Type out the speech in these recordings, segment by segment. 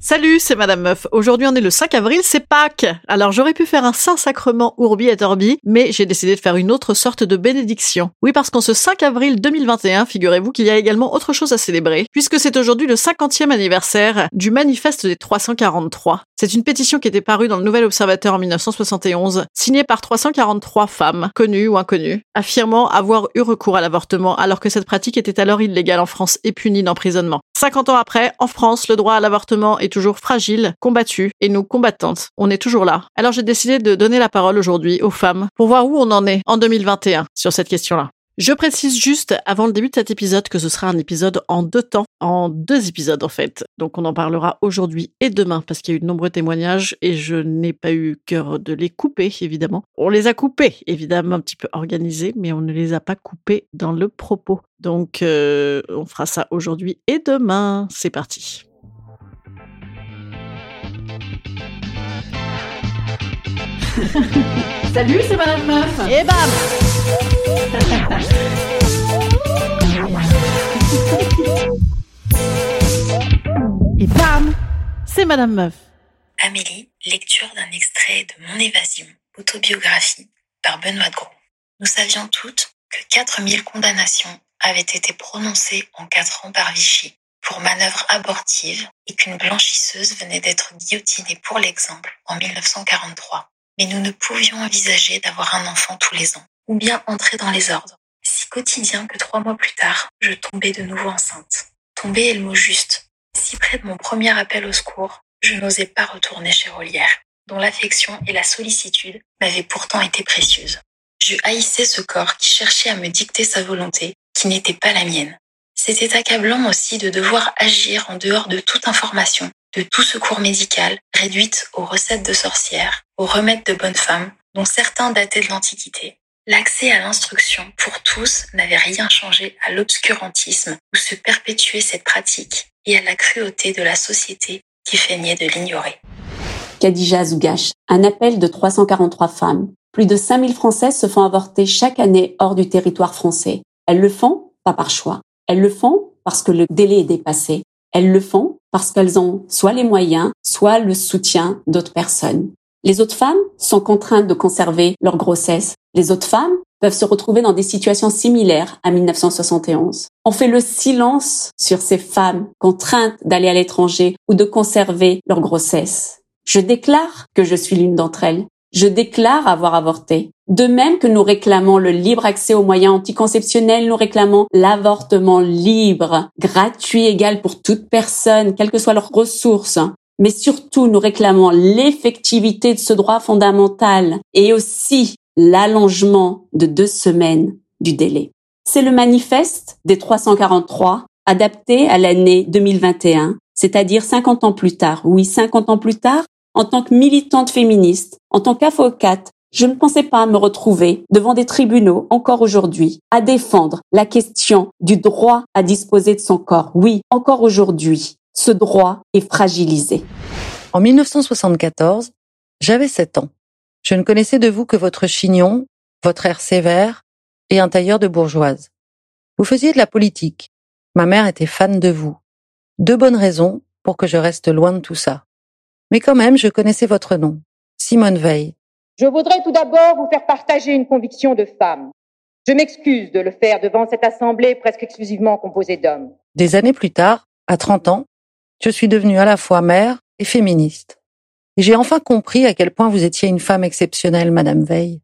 Salut, c'est Madame Meuf. Aujourd'hui, on est le 5 avril, c'est Pâques. Alors, j'aurais pu faire un Saint-Sacrement Urbi et Orbi, mais j'ai décidé de faire une autre sorte de bénédiction. Oui, parce qu'en ce 5 avril 2021, figurez-vous qu'il y a également autre chose à célébrer, puisque c'est aujourd'hui le 50e anniversaire du manifeste des 343. C'est une pétition qui était parue dans le Nouvel Observateur en 1971, signée par 343 femmes, connues ou inconnues, affirmant avoir eu recours à l'avortement alors que cette pratique était alors illégale en France et punie d'emprisonnement. 50 ans après, en France, le droit à l'avortement est toujours fragile, combattu, et nous, combattantes, on est toujours là. Alors j'ai décidé de donner la parole aujourd'hui aux femmes pour voir où on en est en 2021 sur cette question-là. Je précise juste avant le début de cet épisode que ce sera un épisode en deux temps, en deux épisodes en fait. Donc on en parlera aujourd'hui et demain parce qu'il y a eu de nombreux témoignages et je n'ai pas eu cœur de les couper évidemment. On les a coupés évidemment un petit peu organisés mais on ne les a pas coupés dans le propos. Donc euh, on fera ça aujourd'hui et demain. C'est parti. Salut, c'est Madame Meuf. Et bam Et bam C'est Madame Meuf. Amélie, lecture d'un extrait de Mon évasion, autobiographie, par Benoît Gros. Nous savions toutes que 4000 condamnations avaient été prononcées en 4 ans par Vichy pour manœuvre abortive et qu'une blanchisseuse venait d'être guillotinée pour l'exemple en 1943. Mais nous ne pouvions envisager d'avoir un enfant tous les ans, ou bien entrer dans les ordres. Si quotidien que trois mois plus tard, je tombais de nouveau enceinte. Tomber est le mot juste. Si près de mon premier appel au secours, je n'osais pas retourner chez Rolière, dont l'affection et la sollicitude m'avaient pourtant été précieuses. Je haïssais ce corps qui cherchait à me dicter sa volonté, qui n'était pas la mienne. C'était accablant aussi de devoir agir en dehors de toute information, de tout secours médical, réduite aux recettes de sorcières, aux remèdes de bonnes femmes, dont certains dataient de l'Antiquité. L'accès à l'instruction pour tous n'avait rien changé à l'obscurantisme où se perpétuait cette pratique et à la cruauté de la société qui feignait de l'ignorer. Khadija Zougache, un appel de 343 femmes. Plus de 5000 Françaises se font avorter chaque année hors du territoire français. Elles le font pas par choix. Elles le font parce que le délai est dépassé. Elles le font parce qu'elles ont soit les moyens, soit le soutien d'autres personnes. Les autres femmes sont contraintes de conserver leur grossesse. Les autres femmes peuvent se retrouver dans des situations similaires à 1971. On fait le silence sur ces femmes contraintes d'aller à l'étranger ou de conserver leur grossesse. Je déclare que je suis l'une d'entre elles. Je déclare avoir avorté. De même que nous réclamons le libre accès aux moyens anticonceptionnels, nous réclamons l'avortement libre, gratuit, égal pour toute personne, quelles que soient leurs ressources. Mais surtout, nous réclamons l'effectivité de ce droit fondamental et aussi l'allongement de deux semaines du délai. C'est le manifeste des 343 adapté à l'année 2021, c'est-à-dire 50 ans plus tard. Oui, 50 ans plus tard, en tant que militante féministe, en tant qu'avocate, je ne pensais pas me retrouver devant des tribunaux encore aujourd'hui à défendre la question du droit à disposer de son corps. Oui, encore aujourd'hui, ce droit est fragilisé. En 1974, j'avais 7 ans. Je ne connaissais de vous que votre chignon, votre air sévère et un tailleur de bourgeoise. Vous faisiez de la politique. Ma mère était fan de vous. Deux bonnes raisons pour que je reste loin de tout ça. Mais quand même, je connaissais votre nom. Simone Veil. Je voudrais tout d'abord vous faire partager une conviction de femme. Je m'excuse de le faire devant cette assemblée presque exclusivement composée d'hommes. Des années plus tard, à 30 ans, je suis devenue à la fois mère et féministe. Et j'ai enfin compris à quel point vous étiez une femme exceptionnelle, Madame Veil.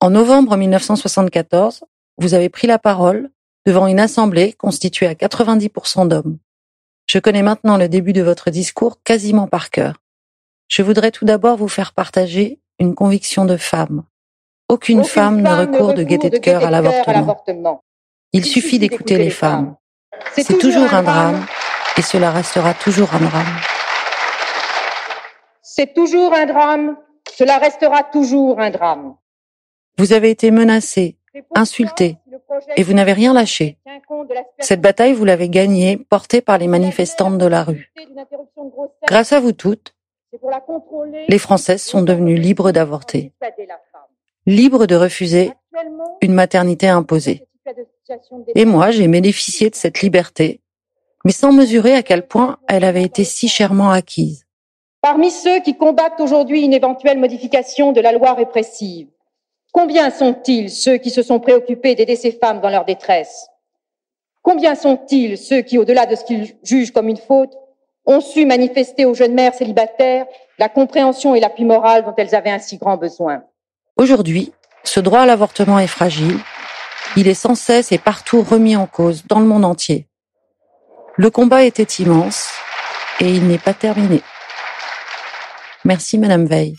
En novembre 1974, vous avez pris la parole devant une assemblée constituée à 90% d'hommes. Je connais maintenant le début de votre discours quasiment par cœur. Je voudrais tout d'abord vous faire partager une conviction de femme. Aucune, Aucune femme, ne femme recourt de gaieté de cœur à l'avortement. Il suffit d'écouter les femmes. C'est toujours un drame et cela restera toujours un drame. C'est toujours un drame. Cela restera toujours un drame. Vous avez été menacée, insultée, et vous n'avez rien lâché. Cette bataille, vous l'avez gagnée, portée par les manifestantes de la rue. Grâce à vous toutes, les Françaises sont devenues libres d'avorter, libres de refuser une maternité imposée. Et moi, j'ai bénéficié de cette liberté, mais sans mesurer à quel point elle avait été si chèrement acquise. Parmi ceux qui combattent aujourd'hui une éventuelle modification de la loi répressive, combien sont-ils ceux qui se sont préoccupés d'aider ces femmes dans leur détresse? Combien sont-ils ceux qui, au-delà de ce qu'ils jugent comme une faute, ont su manifester aux jeunes mères célibataires la compréhension et l'appui moral dont elles avaient un si grand besoin? Aujourd'hui, ce droit à l'avortement est fragile. Il est sans cesse et partout remis en cause dans le monde entier. Le combat était immense et il n'est pas terminé. Merci Madame Veil.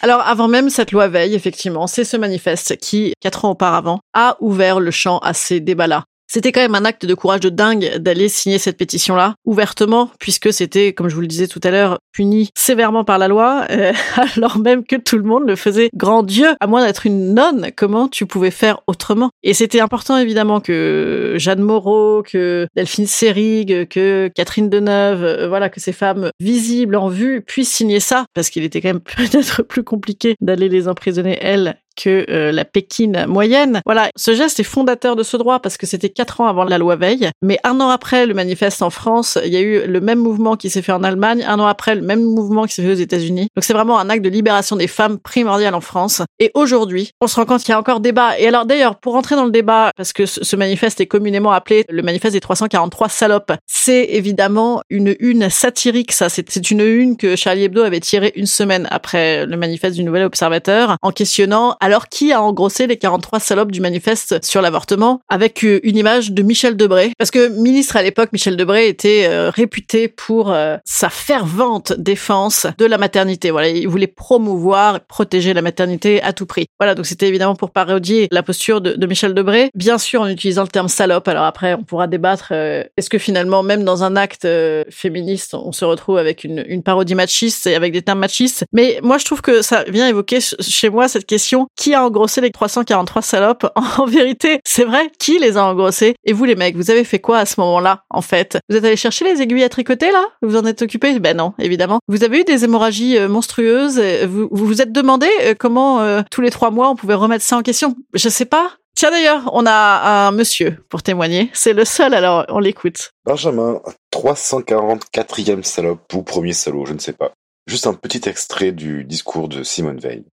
Alors, avant même cette loi Veil, effectivement, c'est ce manifeste qui, quatre ans auparavant, a ouvert le champ à ces débats-là. C'était quand même un acte de courage de dingue d'aller signer cette pétition-là ouvertement, puisque c'était, comme je vous le disais tout à l'heure, puni sévèrement par la loi, euh, alors même que tout le monde le faisait. Grand Dieu, à moins d'être une nonne, comment tu pouvais faire autrement? Et c'était important évidemment que Jeanne Moreau, que Delphine Seyrig, que Catherine Deneuve, euh, voilà, que ces femmes visibles en vue puissent signer ça, parce qu'il était quand même peut-être plus compliqué d'aller les emprisonner elles que euh, la Pékine moyenne. Voilà, ce geste est fondateur de ce droit parce que c'était quatre ans avant la loi Veil, mais un an après le manifeste en France, il y a eu le même mouvement qui s'est fait en Allemagne, un an après le même mouvement qui s'est fait aux États-Unis. Donc c'est vraiment un acte de libération des femmes primordial en France. Et aujourd'hui, on se rend compte qu'il y a encore débat. Et alors d'ailleurs, pour rentrer dans le débat, parce que ce manifeste est communément appelé le manifeste des 343 salopes, c'est évidemment une une satirique, ça. C'est une une que Charlie Hebdo avait tirée une semaine après le manifeste du Nouvel Observateur, en questionnant alors qui a engrossé les 43 salopes du manifeste sur l'avortement avec euh, une image de Michel Debré? Parce que ministre à l'époque, Michel Debré était euh, réputé pour euh, sa fervente défense de la maternité. Voilà, il voulait promouvoir, protéger la maternité à tout prix. Voilà, donc c'était évidemment pour parodier la posture de, Michel Debré. Bien sûr, en utilisant le terme salope. Alors après, on pourra débattre. Est-ce que finalement, même dans un acte féministe, on se retrouve avec une, une parodie machiste et avec des termes machistes? Mais moi, je trouve que ça vient évoquer chez moi cette question qui a engrossé les 343 salopes En vérité, c'est vrai, qui les a engrossés? Et vous les mecs, vous avez fait quoi à ce moment-là, en fait? Vous êtes allé chercher les aiguilles à tricoter, là? Vous en êtes occupé Ben non, évidemment. Vous avez eu des hémorragies euh, monstrueuses Vous vous, vous êtes demandé euh, comment, euh, tous les trois mois, on pouvait remettre ça en question? Je sais pas. Tiens d'ailleurs, on a un monsieur pour témoigner. C'est le seul, alors on l'écoute. Benjamin, 344e salope ou premier salaud, je ne sais pas. Juste un petit extrait du discours de Simone Veil.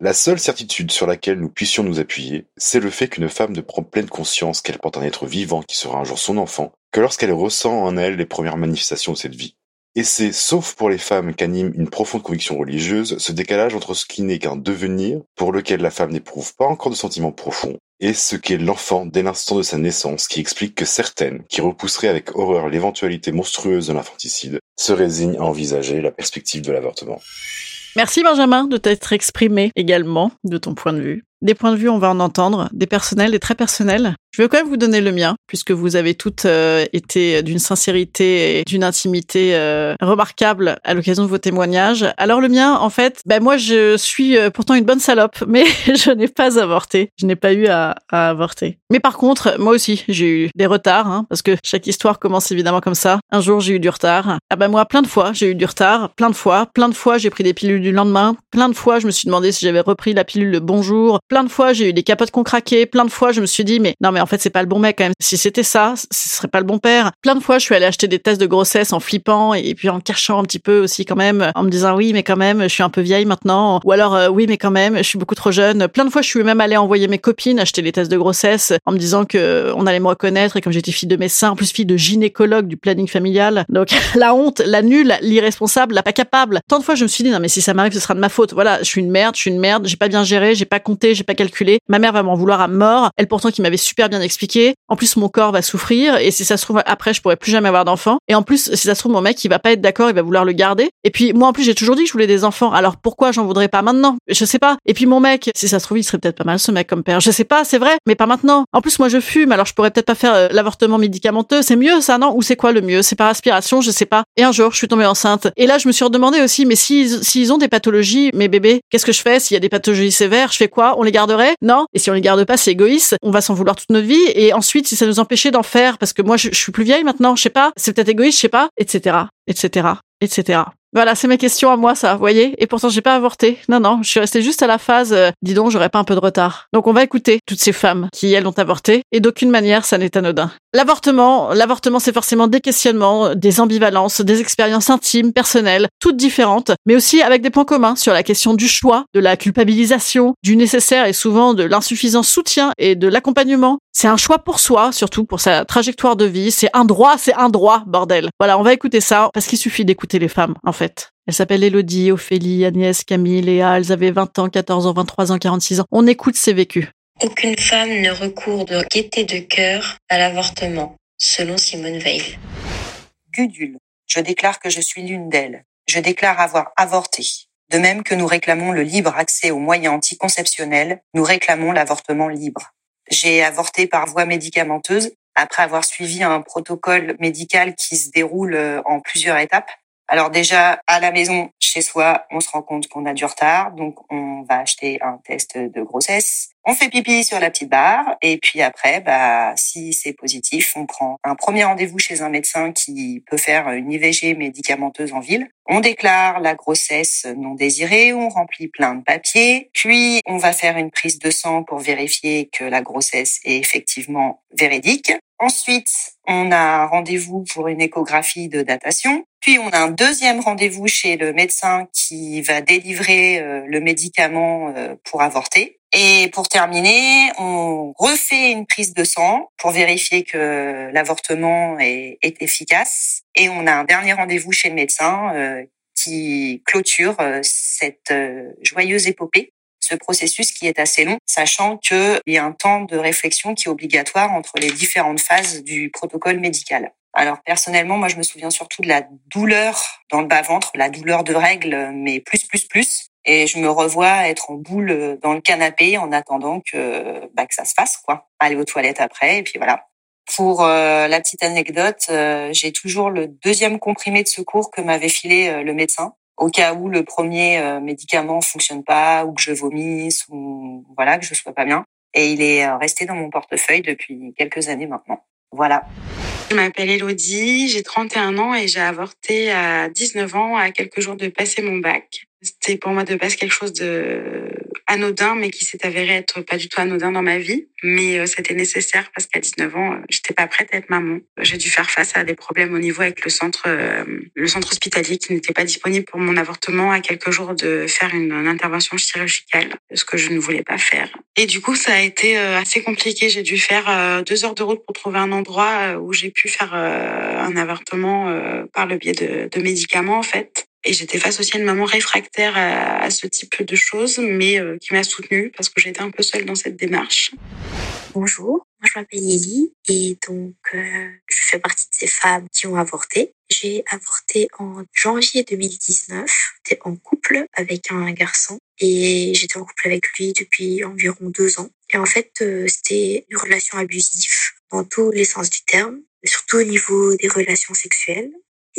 La seule certitude sur laquelle nous puissions nous appuyer, c'est le fait qu'une femme ne prend pleine conscience qu'elle porte un être vivant qui sera un jour son enfant, que lorsqu'elle ressent en elle les premières manifestations de cette vie. Et c'est, sauf pour les femmes qu'anime une profonde conviction religieuse, ce décalage entre ce qui n'est qu'un devenir, pour lequel la femme n'éprouve pas encore de sentiments profonds, et ce qu'est l'enfant dès l'instant de sa naissance qui explique que certaines, qui repousseraient avec horreur l'éventualité monstrueuse de l'infanticide, se résignent à envisager la perspective de l'avortement. Merci Benjamin de t'être exprimé également de ton point de vue. Des points de vue, on va en entendre, des personnels, des très personnels. Je vais quand même vous donner le mien, puisque vous avez toutes euh, été d'une sincérité et d'une intimité euh, remarquable à l'occasion de vos témoignages. Alors le mien, en fait, ben moi je suis euh, pourtant une bonne salope, mais je n'ai pas avorté. Je n'ai pas eu à, avorter. Mais par contre, moi aussi, j'ai eu des retards, hein, parce que chaque histoire commence évidemment comme ça. Un jour, j'ai eu du retard. Ah ben moi, plein de fois, j'ai eu du retard, plein de fois, plein de fois, j'ai pris des pilules du lendemain, plein de fois, je me suis demandé si j'avais repris la pilule le bonjour, plein de fois, j'ai eu des capotes qu'on craquait, plein de fois, je me suis dit, mais non, mais mais en fait, c'est pas le bon mec quand même. Si c'était ça, ce serait pas le bon père. Plein de fois, je suis allée acheter des tests de grossesse en flippant et puis en cachant un petit peu aussi quand même, en me disant oui, mais quand même, je suis un peu vieille maintenant. Ou alors euh, oui, mais quand même, je suis beaucoup trop jeune. Plein de fois, je suis même allée envoyer mes copines acheter les tests de grossesse en me disant que on allait me reconnaître et comme j'étais fille de médecin, plus fille de gynécologue du planning familial. Donc la honte, la nulle, l'irresponsable, la pas capable. Tant de fois, je me suis dit non mais si ça m'arrive, ce sera de ma faute. Voilà, je suis une merde, je suis une merde, j'ai pas bien géré, j'ai pas compté, j'ai pas calculé. Ma mère va m'en vouloir à mort. Elle pourtant qui m'avait super bien expliqué. En plus, mon corps va souffrir et si ça se trouve après, je pourrais plus jamais avoir d'enfant. Et en plus, si ça se trouve, mon mec, il va pas être d'accord, il va vouloir le garder. Et puis moi, en plus, j'ai toujours dit que je voulais des enfants. Alors pourquoi j'en voudrais pas maintenant? Je sais pas. Et puis mon mec, si ça se trouve, il serait peut-être pas mal ce mec comme père. Je sais pas, c'est vrai, mais pas maintenant. En plus, moi, je fume, alors je pourrais peut-être pas faire euh, l'avortement médicamenteux. C'est mieux ça, non? Ou c'est quoi le mieux? C'est par aspiration, je sais pas. Et un jour, je suis tombée enceinte. Et là, je me suis redemandé aussi, mais s'ils s'ils ont des pathologies, mes bébés, qu'est-ce que je fais? S'il y a des pathologies sévères, je fais quoi? On les garderait? Non Et si on les garde pas, c'est égoïste. On va s'en vouloir toute notre vie. Et ensuite, si ça nous empêchait d'en faire, parce que moi, je, suis plus vieille maintenant, je sais pas, c'est peut-être égoïste, je sais pas, etc., etc., etc. Voilà, c'est mes questions à moi, ça, vous voyez Et pourtant, j'ai pas avorté. Non, non, je suis restée juste à la phase, euh, dis donc, j'aurais pas un peu de retard. Donc, on va écouter toutes ces femmes qui, elles, ont avorté, et d'aucune manière, ça n'est anodin. L'avortement, l'avortement, c'est forcément des questionnements, des ambivalences, des expériences intimes, personnelles, toutes différentes, mais aussi avec des points communs sur la question du choix, de la culpabilisation, du nécessaire et souvent de l'insuffisant soutien et de l'accompagnement. C'est un choix pour soi, surtout pour sa trajectoire de vie. C'est un droit, c'est un droit, bordel. Voilà, on va écouter ça, parce qu'il suffit d'écouter les femmes, en fait. Elles s'appellent Elodie, Ophélie, Agnès, Camille, Léa. Elles avaient 20 ans, 14 ans, 23 ans, 46 ans. On écoute ces vécus. Aucune femme ne recourt de gaieté de cœur à l'avortement, selon Simone Veil. Gudule. Je déclare que je suis l'une d'elles. Je déclare avoir avorté. De même que nous réclamons le libre accès aux moyens anticonceptionnels, nous réclamons l'avortement libre. J'ai avorté par voie médicamenteuse après avoir suivi un protocole médical qui se déroule euh, en plusieurs étapes. Alors déjà, à la maison, chez soi, on se rend compte qu'on a du retard, donc on va acheter un test de grossesse. On fait pipi sur la petite barre, et puis après, bah, si c'est positif, on prend un premier rendez-vous chez un médecin qui peut faire une IVG médicamenteuse en ville. On déclare la grossesse non désirée, on remplit plein de papiers, puis on va faire une prise de sang pour vérifier que la grossesse est effectivement véridique. Ensuite, on a un rendez-vous pour une échographie de datation. Puis on a un deuxième rendez-vous chez le médecin qui va délivrer euh, le médicament euh, pour avorter. Et pour terminer, on refait une prise de sang pour vérifier que l'avortement est, est efficace. Et on a un dernier rendez-vous chez le médecin euh, qui clôture cette joyeuse épopée ce processus qui est assez long, sachant qu'il y a un temps de réflexion qui est obligatoire entre les différentes phases du protocole médical. Alors personnellement, moi je me souviens surtout de la douleur dans le bas-ventre, la douleur de règles, mais plus, plus, plus. Et je me revois être en boule dans le canapé en attendant que, bah, que ça se fasse, quoi. Aller aux toilettes après, et puis voilà. Pour euh, la petite anecdote, euh, j'ai toujours le deuxième comprimé de secours que m'avait filé euh, le médecin au cas où le premier euh, médicament fonctionne pas ou que je vomisse ou voilà que je sois pas bien. Et il est euh, resté dans mon portefeuille depuis quelques années maintenant. Voilà. Je m'appelle Elodie, j'ai 31 ans et j'ai avorté à 19 ans à quelques jours de passer mon bac. C'était pour moi de base quelque chose de anodin, mais qui s'est avéré être pas du tout anodin dans ma vie. Mais euh, c'était nécessaire parce qu'à 19 ans, euh, j'étais pas prête à être maman. J'ai dû faire face à des problèmes au niveau avec le centre, euh, le centre hospitalier qui n'était pas disponible pour mon avortement à quelques jours de faire une, intervention chirurgicale, ce que je ne voulais pas faire. Et du coup, ça a été assez compliqué. J'ai dû faire deux heures de route pour trouver un endroit où j'ai pu faire un avortement par le biais de médicaments, en fait. Et j'étais face aussi à une maman réfractaire à, ce type de choses, mais euh, qui m'a soutenue parce que j'étais un peu seule dans cette démarche. Bonjour, moi je m'appelle Lily et donc euh, je fais partie de ces femmes qui ont avorté. J'ai avorté en janvier 2019. J'étais en couple avec un garçon et j'étais en couple avec lui depuis environ deux ans. Et en fait, euh, c'était une relation abusive dans tous les sens du terme, surtout au niveau des relations sexuelles.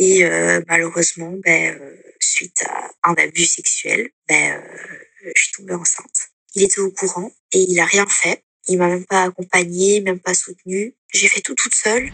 Et euh, malheureusement, ben, euh, suite à un abus sexuel, ben, euh, je suis tombée enceinte. Il était au courant et il a rien fait. Il m'a même pas accompagnée, même pas soutenue. J'ai fait tout toute seule.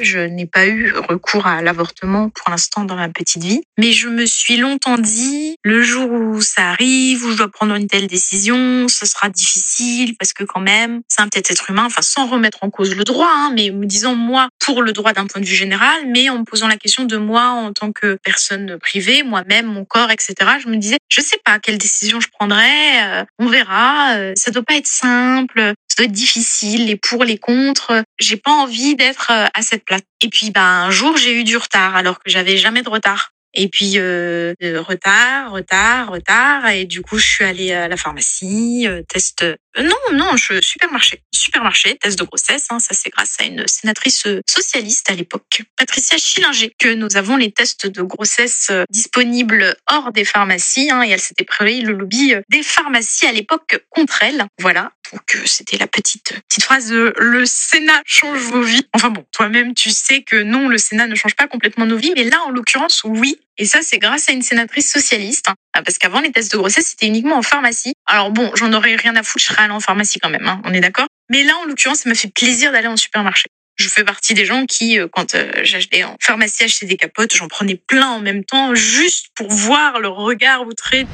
Je n'ai pas eu recours à l'avortement pour l'instant dans ma petite vie, mais je me suis longtemps dit, le jour où ça arrive, où je dois prendre une telle décision, ce sera difficile parce que quand même, c'est un petit être humain, enfin sans remettre en cause le droit, hein, mais me disant moi pour le droit d'un point de vue général, mais en me posant la question de moi en tant que personne privée, moi-même, mon corps, etc. Je me disais, je sais pas quelle décision je prendrai, euh, on verra, euh, ça doit pas être simple, difficile, les pour, les contre. J'ai pas envie d'être euh, à cette place. Et puis, ben, un jour, j'ai eu du retard alors que j'avais jamais de retard. Et puis euh, retard, retard, retard. Et du coup, je suis allée à la pharmacie, euh, test. Euh, non, non, supermarché, supermarché, test de grossesse. Hein, ça, c'est grâce à une sénatrice socialiste à l'époque, Patricia Schillinger, que nous avons les tests de grossesse disponibles hors des pharmacies. Hein, et elle s'était pris le lobby des pharmacies à l'époque contre elle. Voilà. Donc c'était la petite petite phrase le Sénat change vos vies. Enfin bon, toi-même tu sais que non, le Sénat ne change pas complètement nos vies, mais là en l'occurrence oui. Et ça c'est grâce à une sénatrice socialiste, hein. parce qu'avant les tests de grossesse c'était uniquement en pharmacie. Alors bon, j'en aurais rien à foutre, je serais allée en pharmacie quand même, hein, on est d'accord. Mais là en l'occurrence ça m'a fait plaisir d'aller en supermarché. Je fais partie des gens qui, quand j'allais en pharmacie acheter des capotes, j'en prenais plein en même temps, juste pour voir le regard outré.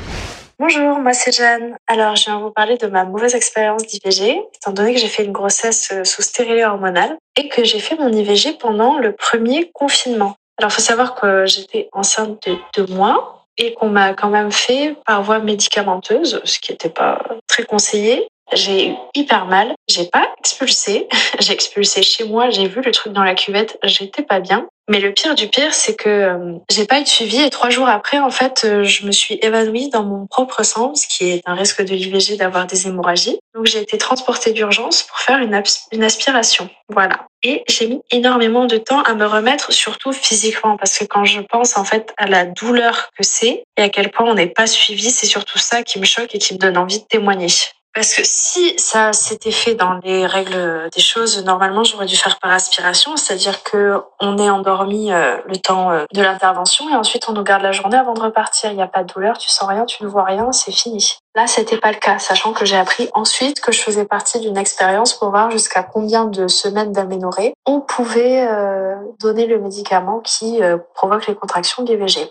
Bonjour, moi c'est Jeanne. Alors, je viens vous parler de ma mauvaise expérience d'IVG, étant donné que j'ai fait une grossesse sous stérilet hormonal et que j'ai fait mon IVG pendant le premier confinement. Alors, faut savoir que j'étais enceinte de deux mois et qu'on m'a quand même fait par voie médicamenteuse, ce qui n'était pas très conseillé. J'ai eu hyper mal. J'ai pas expulsé. j'ai expulsé chez moi. J'ai vu le truc dans la cuvette. J'étais pas bien. Mais le pire du pire, c'est que euh, j'ai pas eu de suivi et trois jours après, en fait, euh, je me suis évanouie dans mon propre sang, ce qui est un risque de l'IVG d'avoir des hémorragies. Donc j'ai été transportée d'urgence pour faire une, une aspiration. Voilà. Et j'ai mis énormément de temps à me remettre, surtout physiquement, parce que quand je pense en fait à la douleur que c'est et à quel point on n'est pas suivi, c'est surtout ça qui me choque et qui me donne envie de témoigner. Parce que si ça s'était fait dans les règles des choses, normalement, j'aurais dû faire par aspiration, c'est-à-dire que on est endormi euh, le temps euh, de l'intervention et ensuite on nous garde la journée avant de repartir. Il n'y a pas de douleur, tu sens rien, tu ne vois rien, c'est fini. Là, c'était pas le cas, sachant que j'ai appris ensuite que je faisais partie d'une expérience pour voir jusqu'à combien de semaines d'aménorrhée on pouvait euh, donner le médicament qui provoque les contractions d'IVG.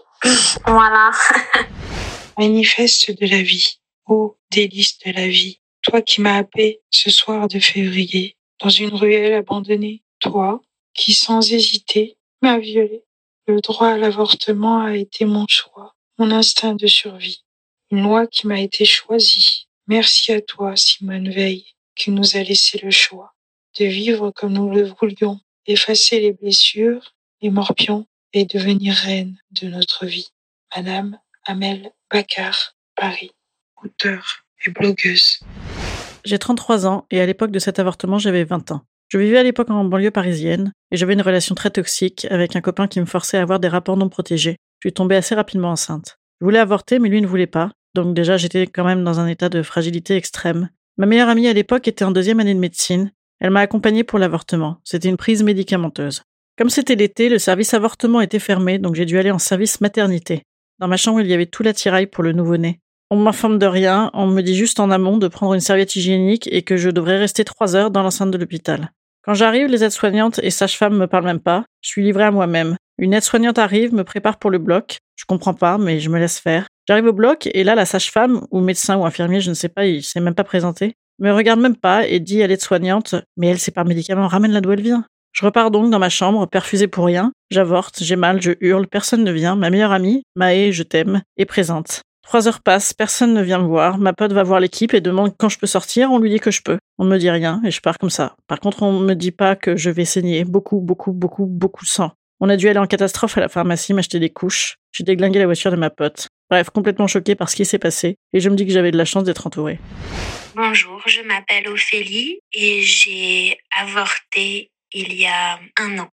voilà. Manifeste de la vie. Ô délice de la vie, toi qui m'as happé ce soir de février dans une ruelle abandonnée, toi qui sans hésiter m'as violé. Le droit à l'avortement a été mon choix, mon instinct de survie, une loi qui m'a été choisie. Merci à toi, Simone Veil, qui nous a laissé le choix de vivre comme nous le voulions, effacer les blessures, les morpions et devenir reine de notre vie. Madame Amel Baccar, Paris auteure J'ai 33 ans et à l'époque de cet avortement, j'avais 20 ans. Je vivais à l'époque en banlieue parisienne et j'avais une relation très toxique avec un copain qui me forçait à avoir des rapports non protégés. Je suis tombée assez rapidement enceinte. Je voulais avorter, mais lui ne voulait pas. Donc déjà, j'étais quand même dans un état de fragilité extrême. Ma meilleure amie à l'époque était en deuxième année de médecine. Elle m'a accompagnée pour l'avortement. C'était une prise médicamenteuse. Comme c'était l'été, le service avortement était fermé, donc j'ai dû aller en service maternité. Dans ma chambre, il y avait tout l'attirail pour le nouveau-né. On m'informe de rien, on me dit juste en amont de prendre une serviette hygiénique et que je devrais rester trois heures dans l'enceinte de l'hôpital. Quand j'arrive, les aides-soignantes et sages-femmes me parlent même pas. Je suis livrée à moi-même. Une aide-soignante arrive, me prépare pour le bloc. Je comprends pas, mais je me laisse faire. J'arrive au bloc et là, la sage-femme, ou médecin ou infirmier, je ne sais pas, il s'est même pas présenté, me regarde même pas et dit à l'aide-soignante, mais elle, c'est par médicament, ramène-la d'où elle vient. Je repars donc dans ma chambre, perfusée pour rien. J'avorte, j'ai mal, je hurle, personne ne vient. Ma meilleure amie, Maë, je t'aime, est présente. Trois heures passent, personne ne vient me voir. Ma pote va voir l'équipe et demande quand je peux sortir. On lui dit que je peux. On me dit rien et je pars comme ça. Par contre, on me dit pas que je vais saigner beaucoup, beaucoup, beaucoup, beaucoup de sang. On a dû aller en catastrophe à la pharmacie m'acheter des couches. J'ai déglingué la voiture de ma pote. Bref, complètement choquée par ce qui s'est passé et je me dis que j'avais de la chance d'être entourée. Bonjour, je m'appelle Ophélie et j'ai avorté il y a un an.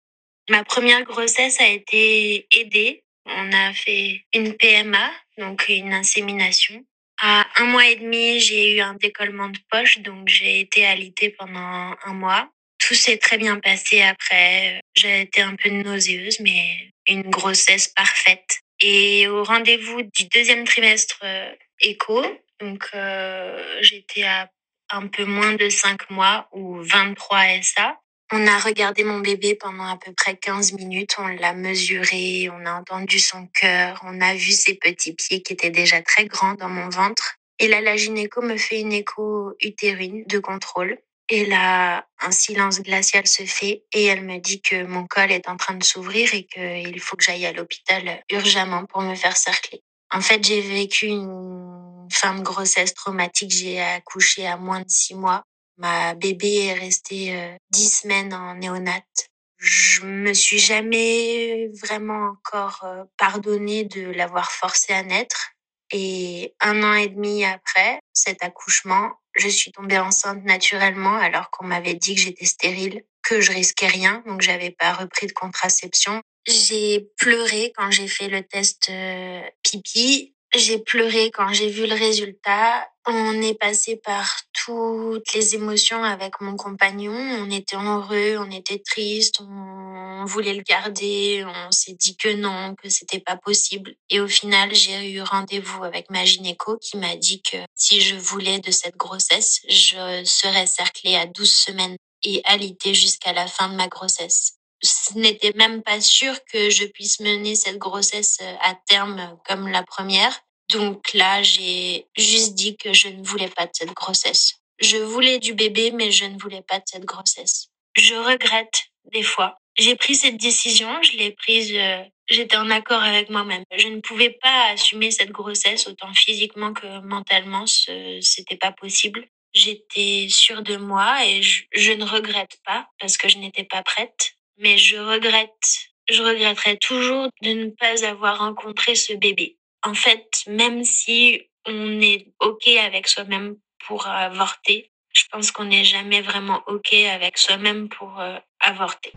Ma première grossesse a été aidée. On a fait une PMA, donc une insémination. À un mois et demi, j'ai eu un décollement de poche, donc j'ai été alitée pendant un mois. Tout s'est très bien passé après. J'ai été un peu nauséeuse, mais une grossesse parfaite. Et au rendez-vous du deuxième trimestre euh, écho, donc euh, j'étais à un peu moins de 5 mois ou 23 SA. On a regardé mon bébé pendant à peu près 15 minutes, on l'a mesuré, on a entendu son cœur, on a vu ses petits pieds qui étaient déjà très grands dans mon ventre. Et là, la gynéco me fait une écho utérine de contrôle. Et là, un silence glacial se fait et elle me dit que mon col est en train de s'ouvrir et qu'il faut que j'aille à l'hôpital urgemment pour me faire cercler. En fait, j'ai vécu une fin de grossesse traumatique. J'ai accouché à moins de six mois. Ma bébé est restée euh, dix semaines en néonate. Je me suis jamais vraiment encore euh, pardonné de l'avoir forcé à naître. Et un an et demi après cet accouchement, je suis tombée enceinte naturellement alors qu'on m'avait dit que j'étais stérile, que je risquais rien, donc j'avais pas repris de contraception. J'ai pleuré quand j'ai fait le test euh, pipi. J'ai pleuré quand j'ai vu le résultat. On est passé par toutes les émotions avec mon compagnon. On était heureux, on était triste, on voulait le garder. On s'est dit que non, que c'était pas possible. Et au final, j'ai eu rendez-vous avec ma gynéco qui m'a dit que si je voulais de cette grossesse, je serais cerclée à 12 semaines et alitée jusqu'à la fin de ma grossesse ce n'était même pas sûr que je puisse mener cette grossesse euh, à terme comme la première. Donc là, j'ai juste dit que je ne voulais pas de cette grossesse. Je voulais du bébé, mais je ne voulais pas de cette grossesse. Je regrette des fois. J'ai pris cette décision, je l'ai prise, euh, j'étais en accord avec moi-même. Je ne pouvais pas assumer cette grossesse autant physiquement que mentalement, ce, c'était pas possible. J'étais sûre de moi et je, je ne regrette pas parce que je n'étais pas prête mais je regrette, je regretterai toujours de ne pas avoir rencontré ce bébé. En fait, même si on est OK avec soi-même pour avorter, je pense qu'on n'est jamais vraiment OK avec soi-même pour euh, avorter.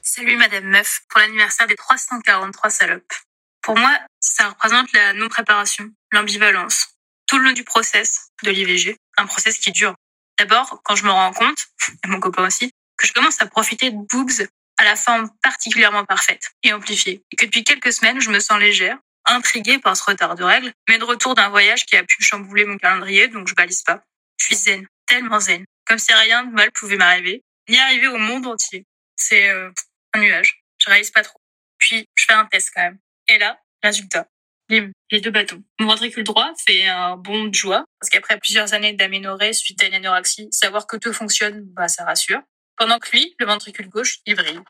Salut Madame Meuf, pour l'anniversaire des 343 salopes. Pour moi, ça représente la non-préparation, l'ambivalence, tout le long du process de l'IVG, un process qui dure. D'abord, quand je me rends compte, et mon copain aussi, que je commence à profiter de boobs à la forme particulièrement parfaite et amplifiée. Et que depuis quelques semaines, je me sens légère, intriguée par ce retard de règles, mais de retour d'un voyage qui a pu chambouler mon calendrier, donc je balise pas. Je suis zen, tellement zen, comme si rien de mal pouvait m'arriver, ni arriver au monde entier. C'est euh, un nuage. Je réalise pas trop. Puis, je fais un test quand même. Et là, résultat. Bim, les deux bâtons. Mon ventricule droit fait un bond de joie, parce qu'après plusieurs années d'aménorrhée suite à une anorexie, savoir que tout fonctionne, bah, ça rassure. Pendant que lui, le ventricule gauche, il brille.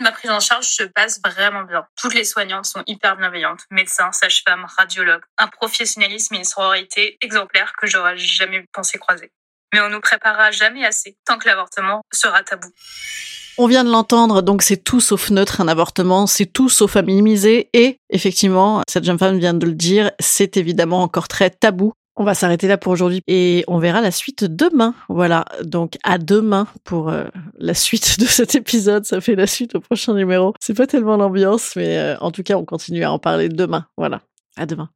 Ma prise en charge se passe vraiment bien. Toutes les soignantes sont hyper bienveillantes. Médecins, sages-femmes, radiologues. Un professionnalisme et une sororité exemplaires que j'aurais jamais pensé croiser. Mais on nous préparera jamais assez tant que l'avortement sera tabou. On vient de l'entendre, donc c'est tout sauf neutre un avortement, c'est tout sauf à minimiser et effectivement, cette jeune femme vient de le dire, c'est évidemment encore très tabou on va s'arrêter là pour aujourd'hui et on verra la suite demain. Voilà, donc à demain pour euh, la suite de cet épisode. Ça fait la suite au prochain numéro. C'est pas tellement l'ambiance, mais euh, en tout cas, on continue à en parler demain. Voilà, à demain.